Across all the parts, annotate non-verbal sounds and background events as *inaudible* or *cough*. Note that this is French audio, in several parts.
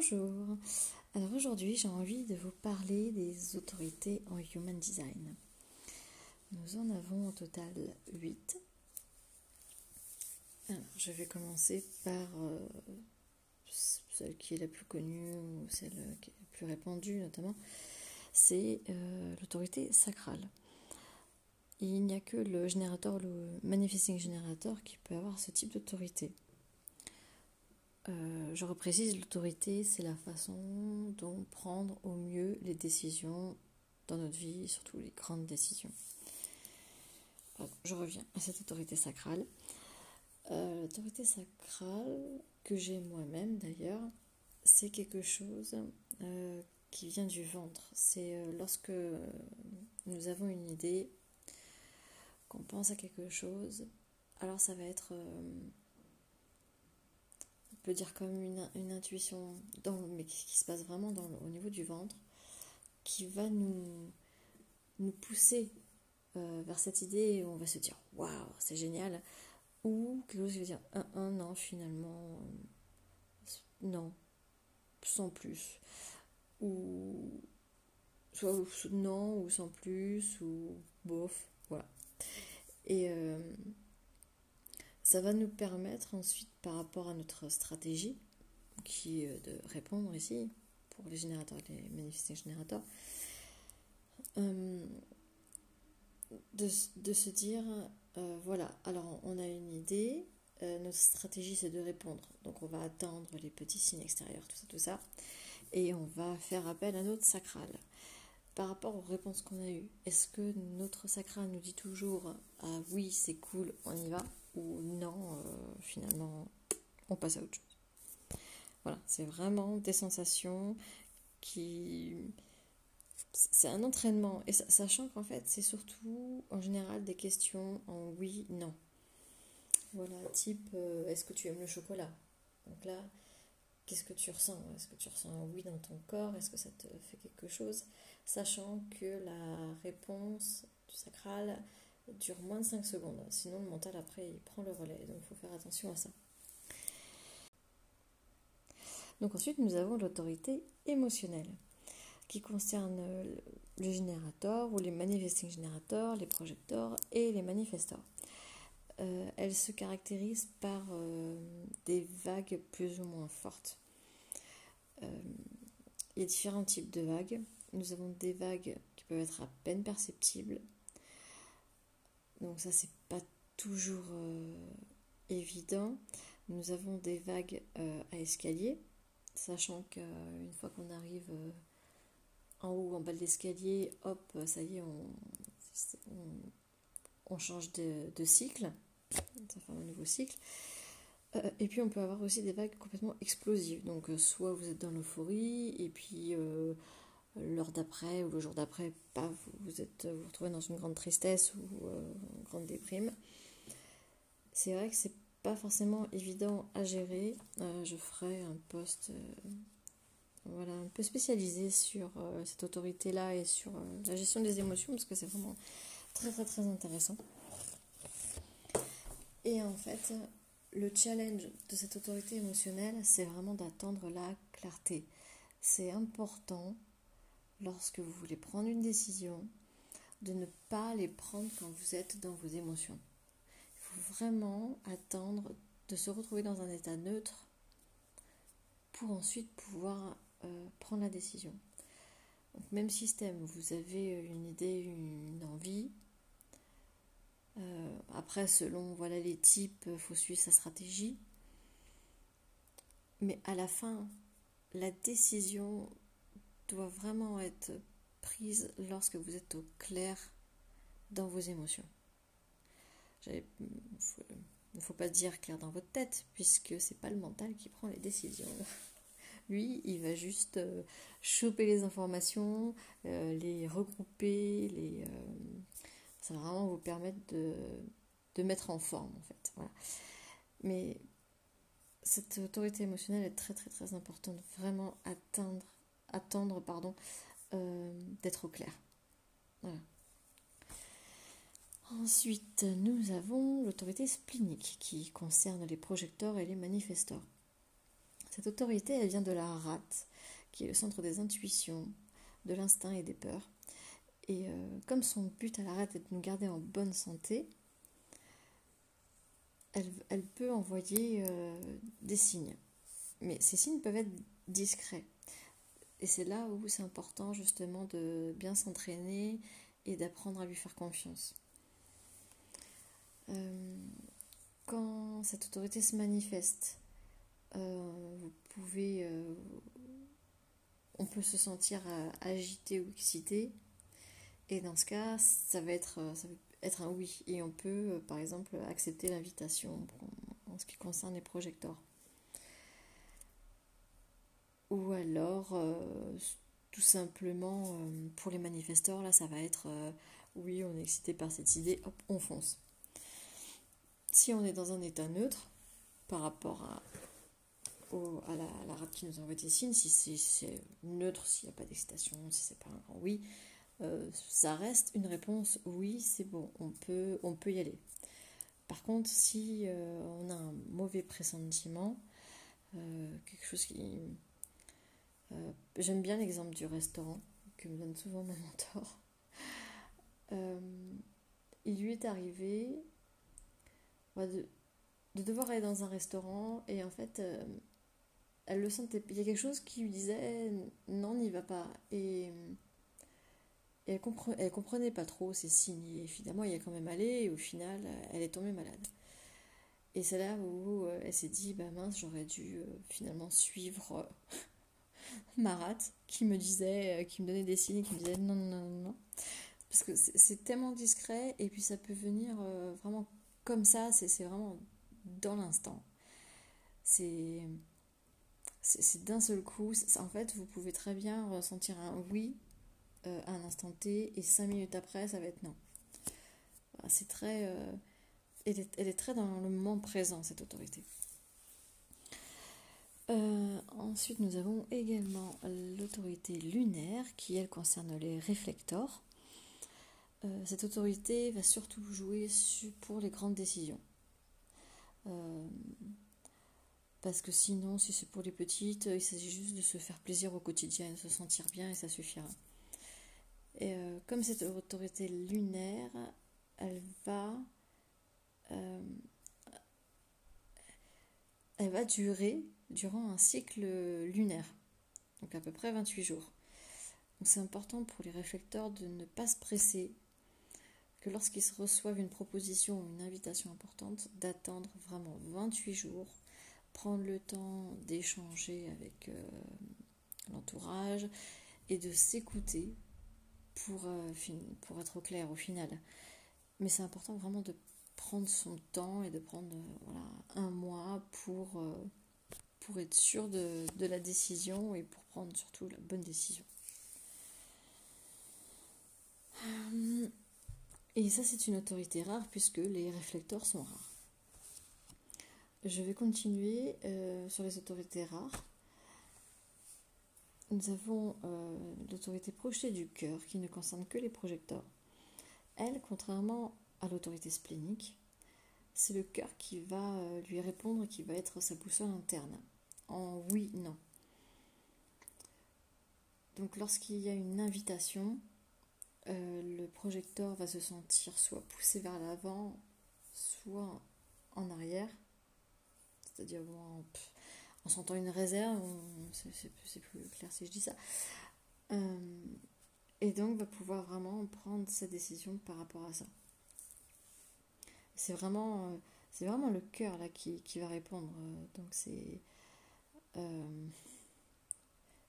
Bonjour. Alors aujourd'hui, j'ai envie de vous parler des autorités en Human Design. Nous en avons au total 8. Alors, je vais commencer par euh, celle qui est la plus connue ou celle qui est la plus répandue notamment. C'est euh, l'autorité sacrale. Il n'y a que le générateur, le manifesting générateur qui peut avoir ce type d'autorité. Euh, je reprécise, l'autorité, c'est la façon dont prendre au mieux les décisions dans notre vie, surtout les grandes décisions. je reviens à cette autorité sacrale. Euh, l'autorité sacrale, que j'ai moi-même d'ailleurs, c'est quelque chose euh, qui vient du ventre. C'est lorsque nous avons une idée, qu'on pense à quelque chose, alors ça va être dire comme une, une intuition, dans, mais qui, se passe vraiment dans, au niveau du ventre, qui va nous, nous pousser euh, vers cette idée où on va se dire waouh, c'est génial, ou quelque chose qui va dire un, un non, finalement, euh, non, sans plus, ou soit non, ou sans plus, ou bof, voilà. Et. Euh, ça va nous permettre ensuite, par rapport à notre stratégie, qui est de répondre ici, pour les générateurs les manifestés générateurs, euh, de, se dire, euh, voilà, alors on a une idée, euh, notre stratégie c'est de répondre, donc on va attendre les petits signes extérieurs, tout ça, tout ça, et on va faire appel à notre sacral. Par rapport aux réponses qu'on a eues, est-ce que notre sacral nous dit toujours, ah oui, c'est cool, on y va? Ou non, euh, finalement, on passe à autre chose. Voilà, c'est vraiment des sensations qui... C'est un entraînement, et sachant qu'en fait, c'est surtout en général des questions en oui, non. Voilà, type, euh, est-ce que tu aimes le chocolat? Donc là, qu'est-ce que tu ressens? Est-ce que tu ressens un oui dans ton corps? Est-ce que ça te fait quelque chose? Sachant que la réponse du sacral dure moins de 5 secondes. Sinon, le mental, après, il prend le relais. Donc, il faut faire attention à ça. Donc, ensuite, nous avons l'autorité émotionnelle qui concerne le générateur ou les manifesting générateurs, les projecteurs et les manifestors. Euh, elle se caractérise par euh, des vagues plus ou moins fortes. Euh, il y a différents types de vagues. Nous avons des vagues qui peuvent être à peine perceptibles, donc ça, c'est pas toujours euh, évident. Nous avons des vagues euh, à escalier, sachant qu'une fois qu'on arrive euh, en haut, en bas de l'escalier, hop, ça y est, on, change de, cycle. Ça fait un nouveau cycle. et puis on peut avoir aussi des vagues complètement explosives. Donc soit vous êtes dans l'euphorie, et puis l'heure d'après ou le jour d'après, vous, êtes, vous retrouvez dans une grande tristesse ou euh, une grande déprime. C'est vrai que c'est pas forcément évident à gérer. Euh, je ferai un post euh, voilà, un peu spécialisé sur cette autorité-là et sur la gestion des émotions parce que c'est vraiment très très très intéressant. Et en fait, le challenge de cette autorité émotionnelle, c'est vraiment d'attendre la clarté. C'est important lorsque vous voulez prendre une décision, de ne pas les prendre quand vous êtes dans vos émotions. Il faut vraiment attendre de se retrouver dans un état neutre pour ensuite pouvoir euh, prendre la décision. Donc, même système, vous avez une idée, une envie. Euh, après, selon voilà les types, il faut suivre sa stratégie. Mais à la fin, la décision doit vraiment être prise lorsque vous êtes au clair dans vos émotions. Il ne faut pas dire clair dans votre tête, puisque c'est pas le mental qui prend les décisions. *laughs* Lui, il va juste euh, choper les informations, euh, les regrouper, les, euh, ça va vraiment vous permettre de, de, mettre en forme, en fait. Mais cette autorité émotionnelle est très très très importante, vraiment atteindre attendre pardon, euh, d'être au clair. Ensuite, nous avons l'autorité splénique qui concerne les projecteurs et les manifesteurs. Cette autorité, elle vient de la rate, qui est le centre des intuitions, de l'instinct et des peurs. Et euh, comme son but à la rate est de nous garder en bonne santé, elle, peut envoyer euh, des signes. Mais ces signes peuvent être discrets. Et c'est là où c'est important justement de bien s'entraîner et d'apprendre à lui faire confiance. Euh, quand cette autorité se manifeste, euh, vous pouvez, euh, on peut se sentir agité ou excité, et dans ce cas, ça va être, ça va être un oui, et on peut, par exemple, accepter l'invitation en ce qui concerne les projecteurs. Ou alors, tout simplement, pour les manifesteurs, là, ça va être oui, on est excité par cette idée, hop, on fonce. Si on est dans un état neutre par rapport à, à, la, rate qui nous envoie des signes, si c'est neutre, s'il n'y a pas d'excitation, si c'est pas un grand oui, euh, ça reste une réponse oui, c'est bon, on peut, on peut y aller. Par contre, si euh, on a un mauvais pressentiment, euh, quelque chose qui. J'aime bien l'exemple du restaurant que me donne souvent mon mentor. *laughs* il lui est arrivé de, devoir aller dans un restaurant et en fait euh, elle le sentait il y a quelque chose qui lui disait non n'y va pas et, elle, comprenait, comprenait pas trop ces signes. Et finalement il y a quand même allé et au final elle est tombée malade. Et c'est là où euh, elle s'est dit bah mince j'aurais dû euh, finalement suivre Marat qui me disait qui me donnait des signes qui me disait non non non non parce que c'est tellement discret et puis ça peut venir vraiment comme ça, c'est vraiment dans l'instant. C'est d'un seul coup. En fait, vous pouvez très bien ressentir un oui euh, à un instant T et cinq minutes après, ça va être non. C'est très. Euh, elle, est, très dans le moment présent, cette autorité. Euh, ensuite, nous avons également l'autorité lunaire qui, elle, concerne les réflecteurs. Euh, cette autorité va surtout jouer pour les grandes décisions. Euh, parce que sinon, si c'est pour les petites, il s'agit juste de se faire plaisir au quotidien, de se sentir bien et ça suffira. Et comme cette autorité lunaire, elle va, elle va durer durant un cycle lunaire, donc à peu près 28 jours. Donc c'est important pour les réflecteurs de ne pas se presser, que lorsqu'ils reçoivent une proposition ou une invitation importante, d'attendre vraiment 28 jours, prendre le temps d'échanger avec euh, l'entourage et de s'écouter pour, euh, pour être clair au final. Mais c'est important vraiment de prendre son temps et de prendre euh, un mois pour, pour être sûr de, la décision et pour prendre surtout la bonne décision. Et ça, c'est une autorité rare puisque les réflecteurs sont rares. Je vais continuer euh, sur les autorités rares. Nous avons euh, l'autorité projetée du cœur qui ne concerne que les projecteurs. Elle, contrairement à l'autorité splénique, c'est le cœur qui va euh, lui répondre, qui va être sa boussole interne. En oui, non. Donc lorsqu'il y a une invitation, euh, le projecteur va se sentir soit poussé vers l'avant, soit en arrière. C'est-à-dire en, sentant une réserve, c'est plus clair si je dis ça. Euh, et donc va pouvoir vraiment prendre sa décision par rapport à ça. C'est vraiment, euh, vraiment le cœur là qui, qui, va répondre. Donc c'est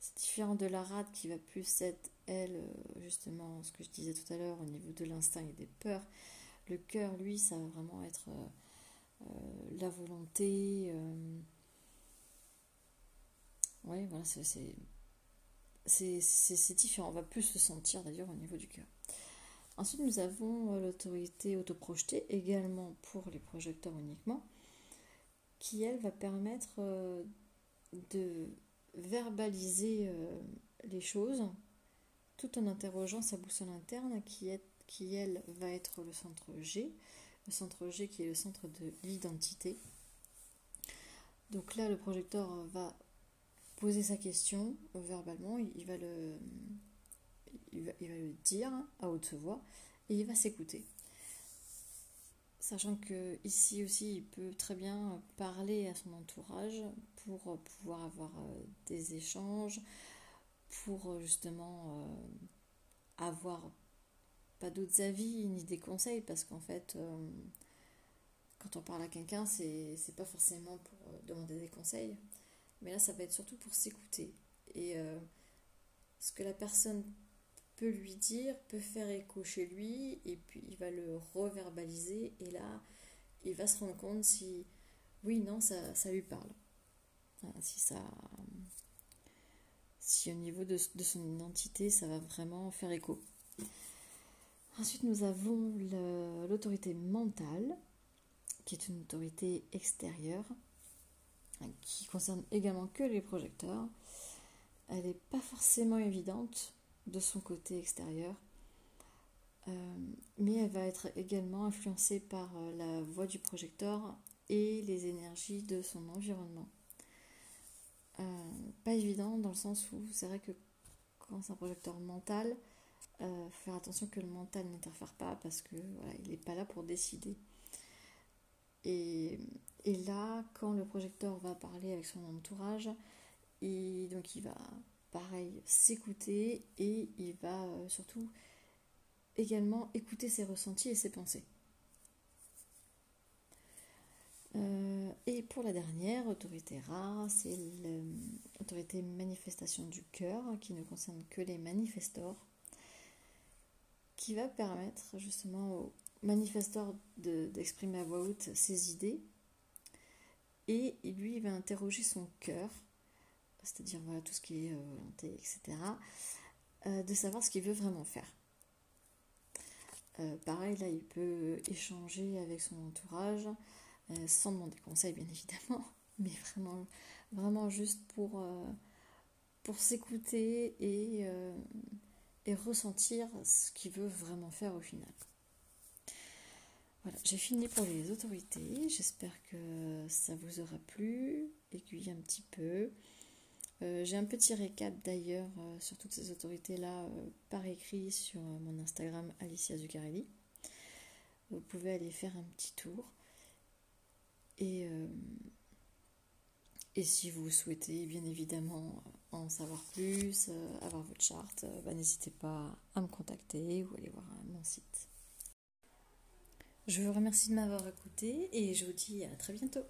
c'est différent de la rate qui va plus être elle, euh, justement, ce que je disais tout à l'heure au niveau de l'instinct et des peurs, le cœur, lui, ça va vraiment être euh, euh, la volonté. Oui, voilà, c'est différent. On va plus se sentir d'ailleurs au niveau du cœur. Ensuite, nous avons l'autorité autoprojetée, également pour les projecteurs uniquement, qui, elle, va permettre de verbaliser les choses tout en interrogeant sa boussole interne qui, est, qui elle va être le centre G, le centre G qui est le centre de l'identité. Donc là, le projecteur va poser sa question verbalement, il, va il va, le dire à haute voix et il va s'écouter. Sachant que ici aussi, il peut très bien parler à son entourage pour pouvoir avoir euh, des échanges, pour euh, justement euh, avoir pas d'autres avis ni des conseils, parce qu'en fait, quand on parle à quelqu'un, c'est pas forcément pour demander des conseils, mais là, ça va être surtout pour s'écouter. Et ce que la personne peut lui dire, peut faire écho chez lui, et puis il va le reverbaliser, et là, il va se rendre compte si, oui, non, ça, ça lui parle. si ça. Si au niveau de, de, son identité, ça va vraiment faire écho. Ensuite, nous avons l'autorité mentale, qui est une autorité extérieure, qui concerne également que les projecteurs. Elle n'est pas forcément évidente de son côté extérieur. Euh, mais elle va être également influencée par euh, la voix du projecteur et les énergies de son environnement. Euh, pas évident dans le sens où c'est vrai que quand c'est un projecteur mental, faut faire attention que le mental n'interfère pas parce que il n'est pas là pour décider. Et, et, là, quand le projecteur va parler avec son entourage, et donc il va pareil, s'écouter et il va euh, surtout également écouter ses ressentis et ses pensées. Euh, et pour la dernière, autorité rare, c'est l'autorité manifestation du cœur qui ne concerne que les manifestors, qui va permettre justement aux manifestors d'exprimer à voix haute ses idées. Et lui, il va interroger son cœur c'est-à-dire voilà, tout ce qui est euh, volonté, etc., euh, de savoir ce qu'il veut vraiment faire. Euh, pareil, là, il peut échanger avec son entourage, sans demander conseil, bien *laughs* évidemment, mais vraiment, vraiment juste pour, pour s'écouter et, et ressentir ce qu'il veut vraiment faire au final. Voilà, j'ai fini pour les autorités. J'espère que ça vous aura plu, aiguillé un petit peu. Euh, j'ai un petit récap d'ailleurs euh, sur toutes ces autorités-là euh, par écrit sur mon Instagram Alicia Zuccarelli. Vous pouvez aller faire un petit tour. Et, si vous souhaitez bien évidemment en savoir plus, avoir votre charte, bah, n'hésitez pas à me contacter ou aller voir mon site. Je vous remercie de m'avoir écouté et je vous dis à très bientôt.